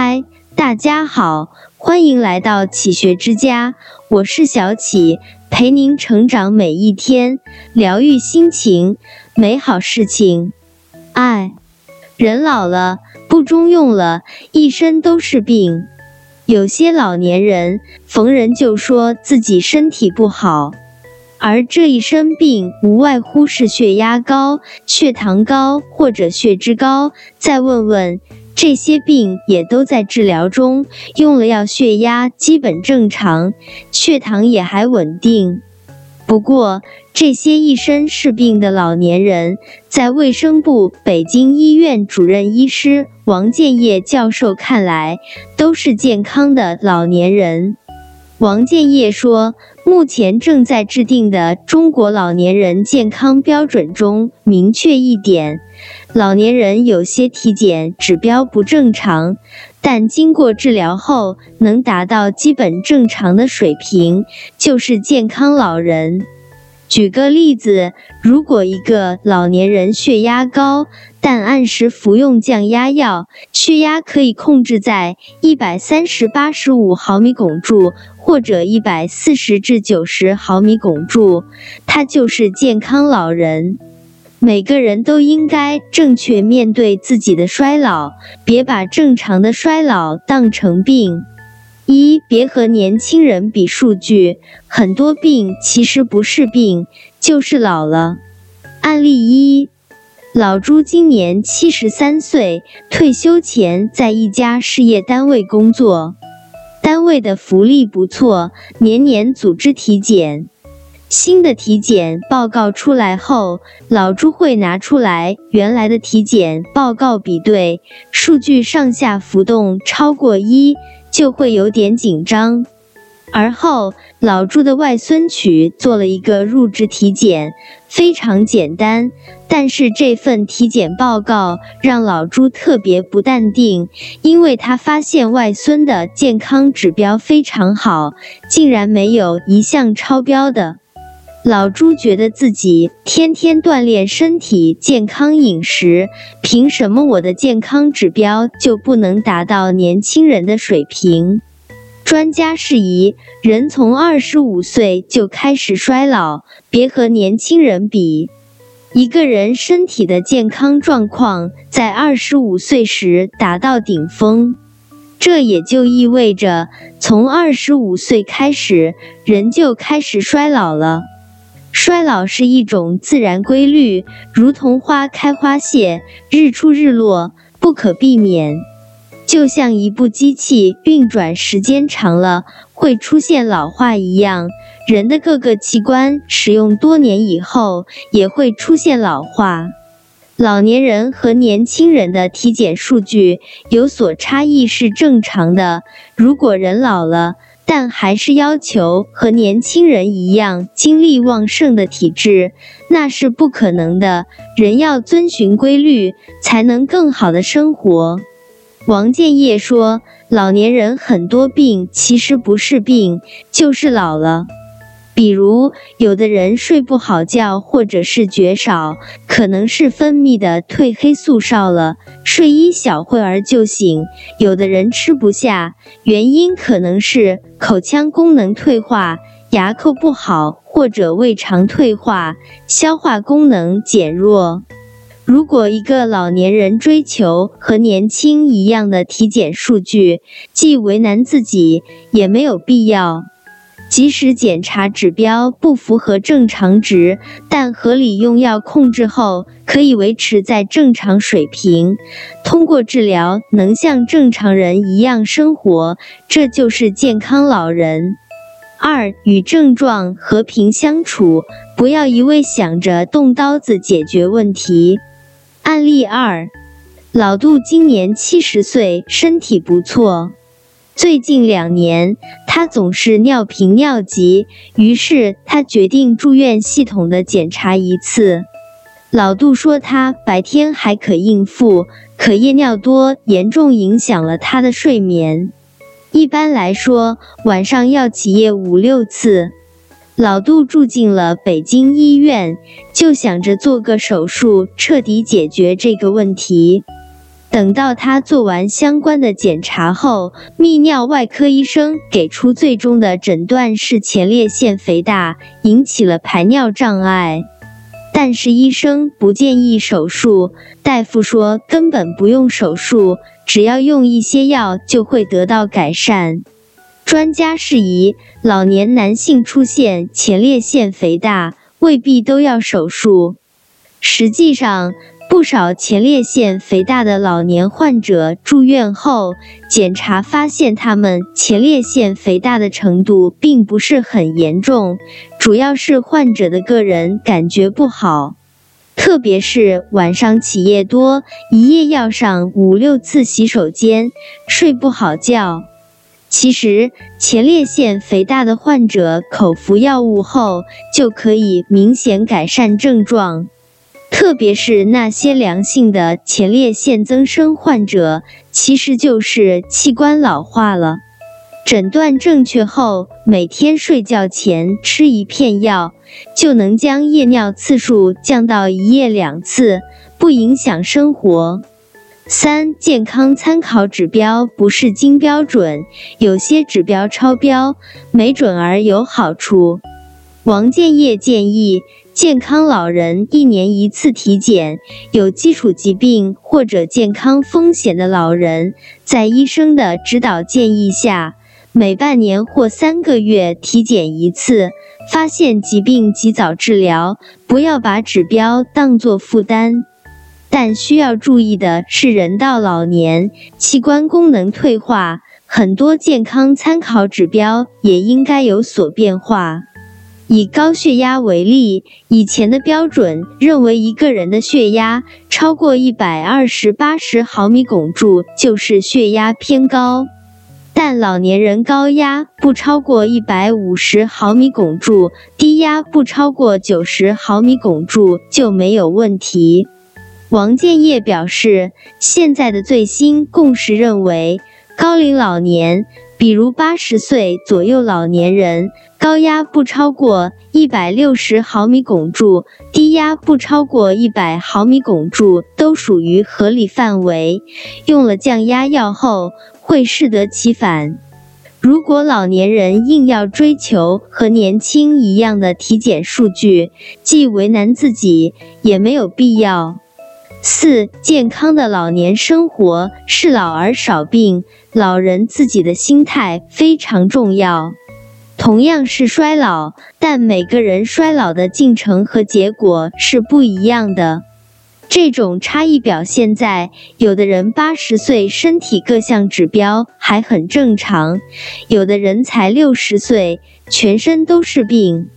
嗨，大家好，欢迎来到启学之家，我是小启，陪您成长每一天，疗愈心情，美好事情。爱，人老了不中用了，一身都是病。有些老年人逢人就说自己身体不好，而这一身病无外乎是血压高、血糖高或者血脂高。再问问。这些病也都在治疗中，用了药，血压基本正常，血糖也还稳定。不过，这些一身是病的老年人，在卫生部北京医院主任医师王建业教授看来，都是健康的老年人。王建业说，目前正在制定的中国老年人健康标准中明确一点，老年人有些体检指标不正常，但经过治疗后能达到基本正常的水平，就是健康老人。举个例子，如果一个老年人血压高，但按时服用降压药，血压可以控制在一百三十八十五毫米汞柱或者一百四十至九十毫米汞柱，他就是健康老人。每个人都应该正确面对自己的衰老，别把正常的衰老当成病。一别和年轻人比数据，很多病其实不是病，就是老了。案例一：老朱今年七十三岁，退休前在一家事业单位工作，会的福利不错，年年组织体检。新的体检报告出来后，老朱会拿出来原来的体检报告比对，数据上下浮动超过一。就会有点紧张。而后，老朱的外孙娶做了一个入职体检，非常简单。但是这份体检报告让老朱特别不淡定，因为他发现外孙的健康指标非常好，竟然没有一项超标的。老朱觉得自己天天锻炼身体、健康饮食，凭什么我的健康指标就不能达到年轻人的水平？专家释疑：人从二十五岁就开始衰老，别和年轻人比。一个人身体的健康状况在二十五岁时达到顶峰，这也就意味着从二十五岁开始，人就开始衰老了。衰老是一种自然规律，如同花开花谢、日出日落，不可避免。就像一部机器运转时间长了会出现老化一样，人的各个器官使用多年以后也会出现老化。老年人和年轻人的体检数据有所差异是正常的。如果人老了，但还是要求和年轻人一样精力旺盛的体质，那是不可能的。人要遵循规律，才能更好的生活。王建业说：“老年人很多病其实不是病，就是老了。”比如，有的人睡不好觉，或者是觉少，可能是分泌的褪黑素少了，睡一小会儿就醒；有的人吃不下，原因可能是口腔功能退化，牙口不好，或者胃肠退化，消化功能减弱。如果一个老年人追求和年轻一样的体检数据，既为难自己，也没有必要。即使检查指标不符合正常值，但合理用药控制后，可以维持在正常水平。通过治疗，能像正常人一样生活，这就是健康老人。二、与症状和平相处，不要一味想着动刀子解决问题。案例二：老杜今年七十岁，身体不错。最近两年，他总是尿频尿急，于是他决定住院系统的检查一次。老杜说，他白天还可应付，可夜尿多严重影响了他的睡眠。一般来说，晚上要起夜五六次。老杜住进了北京医院，就想着做个手术，彻底解决这个问题。等到他做完相关的检查后，泌尿外科医生给出最终的诊断是前列腺肥大，引起了排尿障碍。但是医生不建议手术，大夫说根本不用手术，只要用一些药就会得到改善。专家释疑，老年男性出现前列腺肥大未必都要手术。实际上，不少前列腺肥大的老年患者住院后检查发现，他们前列腺肥大的程度并不是很严重，主要是患者的个人感觉不好，特别是晚上起夜多，一夜要上五六次洗手间，睡不好觉。其实，前列腺肥大的患者口服药物后就可以明显改善症状。特别是那些良性的前列腺增生患者，其实就是器官老化了。诊断正确后，每天睡觉前吃一片药，就能将夜尿次数降到一夜两次，不影响生活。三、健康参考指标不是金标准，有些指标超标，没准儿有好处。王建业建议。健康老人一年一次体检，有基础疾病或者健康风险的老人，在医生的指导建议下，每半年或三个月体检一次，发现疾病及早治疗，不要把指标当作负担。但需要注意的是，人到老年，器官功能退化，很多健康参考指标也应该有所变化。以高血压为例，以前的标准认为一个人的血压超过一百二十八十毫米汞柱就是血压偏高，但老年人高压不超过一百五十毫米汞柱，低压不超过九十毫米汞柱就没有问题。王建业表示，现在的最新共识认为，高龄老年，比如八十岁左右老年人。高压不超过一百六十毫米汞柱，低压不超过一百毫米汞柱都属于合理范围。用了降压药后会适得其反。如果老年人硬要追求和年轻一样的体检数据，既为难自己，也没有必要。四、健康的老年生活是老而少病，老人自己的心态非常重要。同样是衰老，但每个人衰老的进程和结果是不一样的。这种差异表现在，有的人八十岁身体各项指标还很正常，有的人才六十岁全身都是病。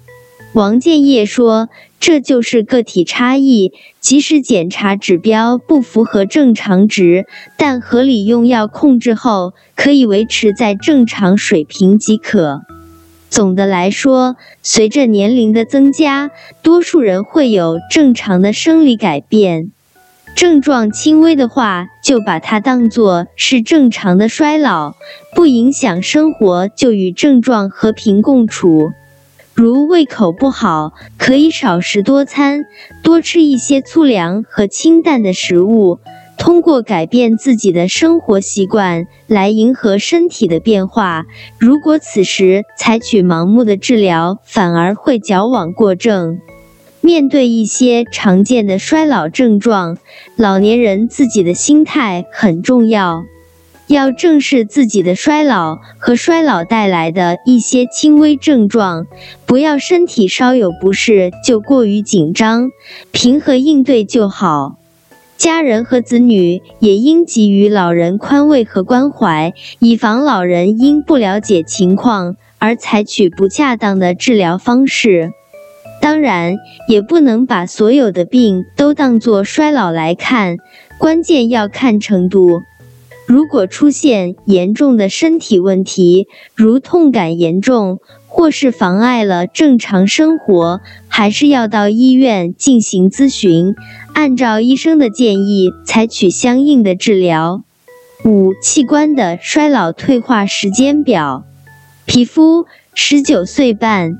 王建业说：“这就是个体差异，即使检查指标不符合正常值，但合理用药控制后，可以维持在正常水平即可。”总的来说，随着年龄的增加，多数人会有正常的生理改变。症状轻微的话，就把它当作是正常的衰老，不影响生活，就与症状和平共处。如胃口不好，可以少食多餐，多吃一些粗粮和清淡的食物。通过改变自己的生活习惯来迎合身体的变化。如果此时采取盲目的治疗，反而会矫枉过正。面对一些常见的衰老症状，老年人自己的心态很重要，要正视自己的衰老和衰老带来的一些轻微症状，不要身体稍有不适就过于紧张，平和应对就好。家人和子女也应给予老人宽慰和关怀，以防老人因不了解情况而采取不恰当的治疗方式。当然，也不能把所有的病都当作衰老来看，关键要看程度。如果出现严重的身体问题，如痛感严重，或是妨碍了正常生活，还是要到医院进行咨询。按照医生的建议采取相应的治疗。五、器官的衰老退化时间表。皮肤十九岁半，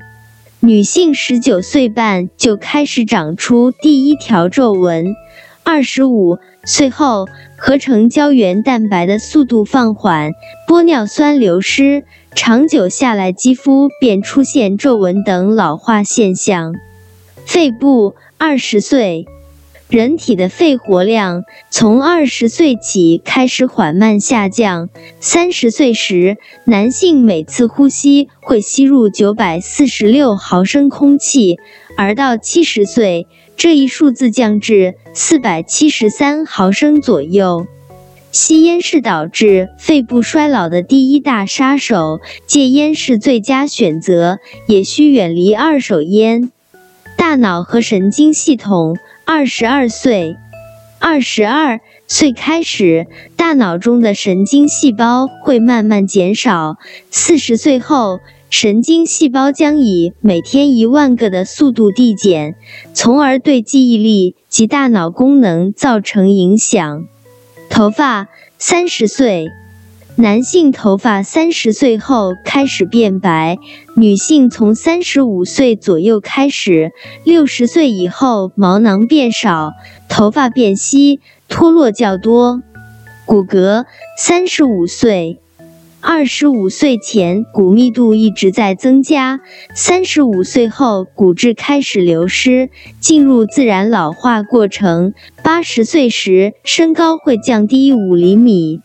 女性十九岁半就开始长出第一条皱纹，二十五岁后，合成胶原蛋白的速度放缓，玻尿酸流失，长久下来，肌肤便出现皱纹等老化现象。肺部，二十岁。人体的肺活量从二十岁起开始缓慢下降。三十岁时，男性每次呼吸会吸入九百四十六毫升空气，而到七十岁，这一数字降至四百七十三毫升左右。吸烟是导致肺部衰老的第一大杀手，戒烟是最佳选择，也需远离二手烟。大脑和神经系统。二十二岁，二十二岁开始，大脑中的神经细胞会慢慢减少。四十岁后，神经细胞将以每天一万个的速度递减，从而对记忆力及大脑功能造成影响。头发，三十岁。男性头发三十岁后开始变白，女性从三十五岁左右开始，六十岁以后毛囊变少，头发变稀，脱落较多。骨骼三十五岁，二十五岁前骨密度一直在增加，三十五岁后骨质开始流失，进入自然老化过程。八十岁时身高会降低五厘米。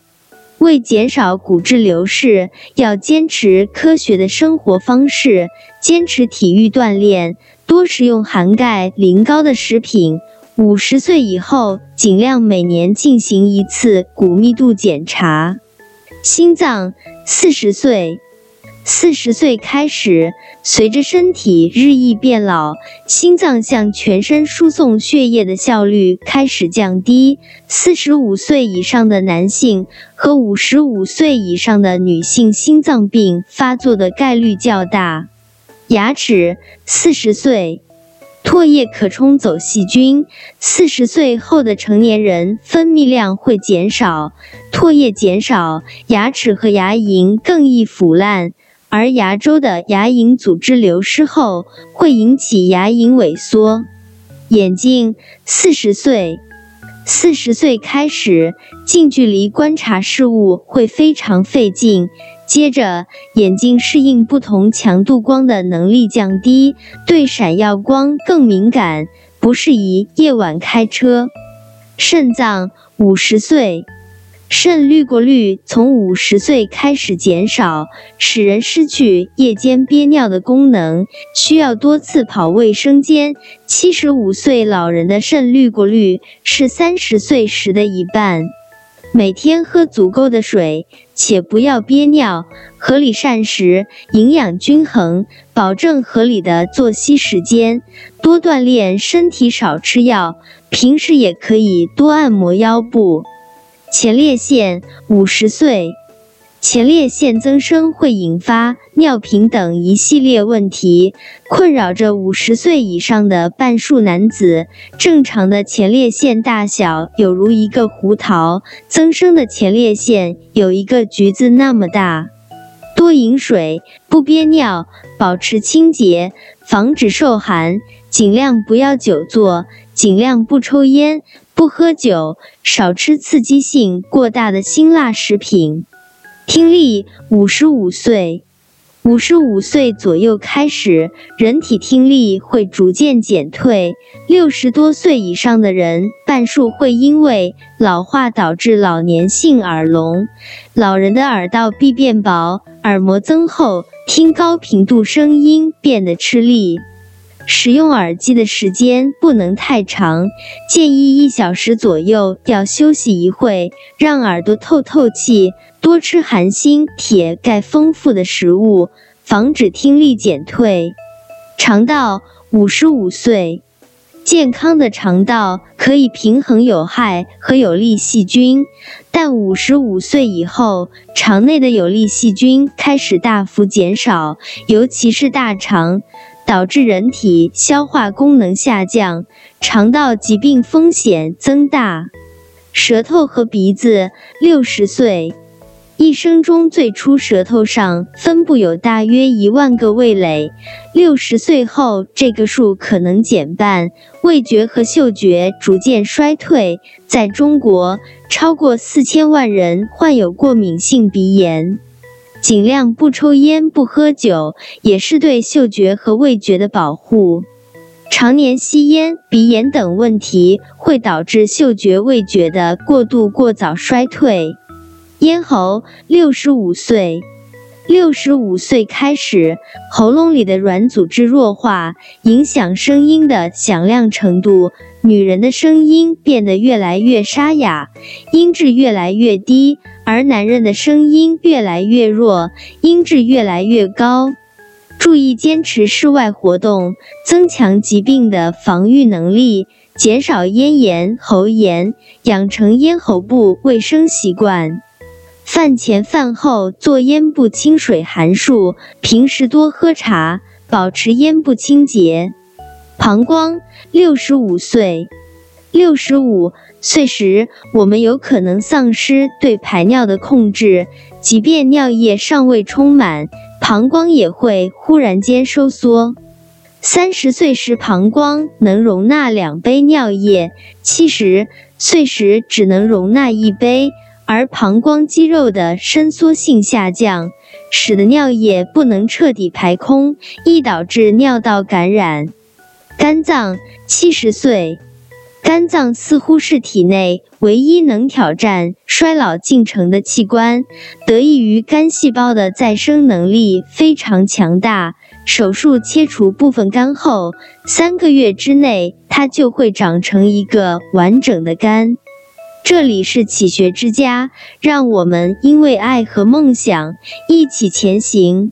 为减少骨质流失，要坚持科学的生活方式，坚持体育锻炼，多食用含钙、磷高的食品。五十岁以后，尽量每年进行一次骨密度检查。心脏，四十岁。四十岁开始，随着身体日益变老，心脏向全身输送血液的效率开始降低。四十五岁以上的男性和五十五岁以上的女性心脏病发作的概率较大。牙齿，四十岁。唾液可冲走细菌。四十岁后的成年人分泌量会减少，唾液减少，牙齿和牙龈更易腐烂。而牙周的牙龈组织流失后，会引起牙龈萎缩。眼睛，四十岁，四十岁开始近距离观察事物会非常费劲。接着，眼睛适应不同强度光的能力降低，对闪耀光更敏感，不适宜夜晚开车。肾脏，五十岁。肾滤过率从五十岁开始减少，使人失去夜间憋尿的功能，需要多次跑卫生间。七十五岁老人的肾滤过率是三十岁时的一半。每天喝足够的水，且不要憋尿，合理膳食，营养均衡，保证合理的作息时间，多锻炼身体，少吃药。平时也可以多按摩腰部。前列腺五十岁，前列腺增生会引发尿频等一系列问题，困扰着五十岁以上的半数男子。正常的前列腺大小有如一个胡桃，增生的前列腺有一个橘子那么大。多饮水，不憋尿，保持清洁，防止受寒，尽量不要久坐，尽量不抽烟。不喝酒，少吃刺激性过大的辛辣食品。听力，五十五岁，五十五岁左右开始，人体听力会逐渐减退。六十多岁以上的人，半数会因为老化导致老年性耳聋。老人的耳道壁变薄，耳膜增厚，听高频度声音变得吃力。使用耳机的时间不能太长，建议一小时左右要休息一会，让耳朵透透气。多吃含锌、铁、钙丰富的食物，防止听力减退。肠道，五十五岁，健康的肠道可以平衡有害和有利细菌，但五十五岁以后，肠内的有利细菌开始大幅减少，尤其是大肠。导致人体消化功能下降，肠道疾病风险增大。舌头和鼻子，六十岁一生中最初舌头上分布有大约一万个味蕾，六十岁后这个数可能减半。味觉和嗅觉逐渐衰退。在中国，超过四千万人患有过敏性鼻炎。尽量不抽烟、不喝酒，也是对嗅觉和味觉的保护。常年吸烟、鼻炎等问题会导致嗅觉、味觉的过度、过早衰退。咽喉，六十五岁。六十五岁开始，喉咙里的软组织弱化，影响声音的响亮程度。女人的声音变得越来越沙哑，音质越来越低；而男人的声音越来越弱，音质越来越高。注意坚持室外活动，增强疾病的防御能力，减少咽炎、喉炎，养成咽喉部卫生习惯。饭前饭后做咽部清水含漱，平时多喝茶，保持咽部清洁。膀胱，六十五岁，六十五岁时，我们有可能丧失对排尿的控制，即便尿液尚未充满，膀胱也会忽然间收缩。三十岁时，膀胱能容纳两杯尿液，七十岁时只能容纳一杯。而膀胱肌肉的伸缩性下降，使得尿液不能彻底排空，易导致尿道感染。肝脏，七十岁，肝脏似乎是体内唯一能挑战衰老进程的器官，得益于肝细胞的再生能力非常强大。手术切除部分肝后，三个月之内，它就会长成一个完整的肝。这里是启学之家，让我们因为爱和梦想一起前行。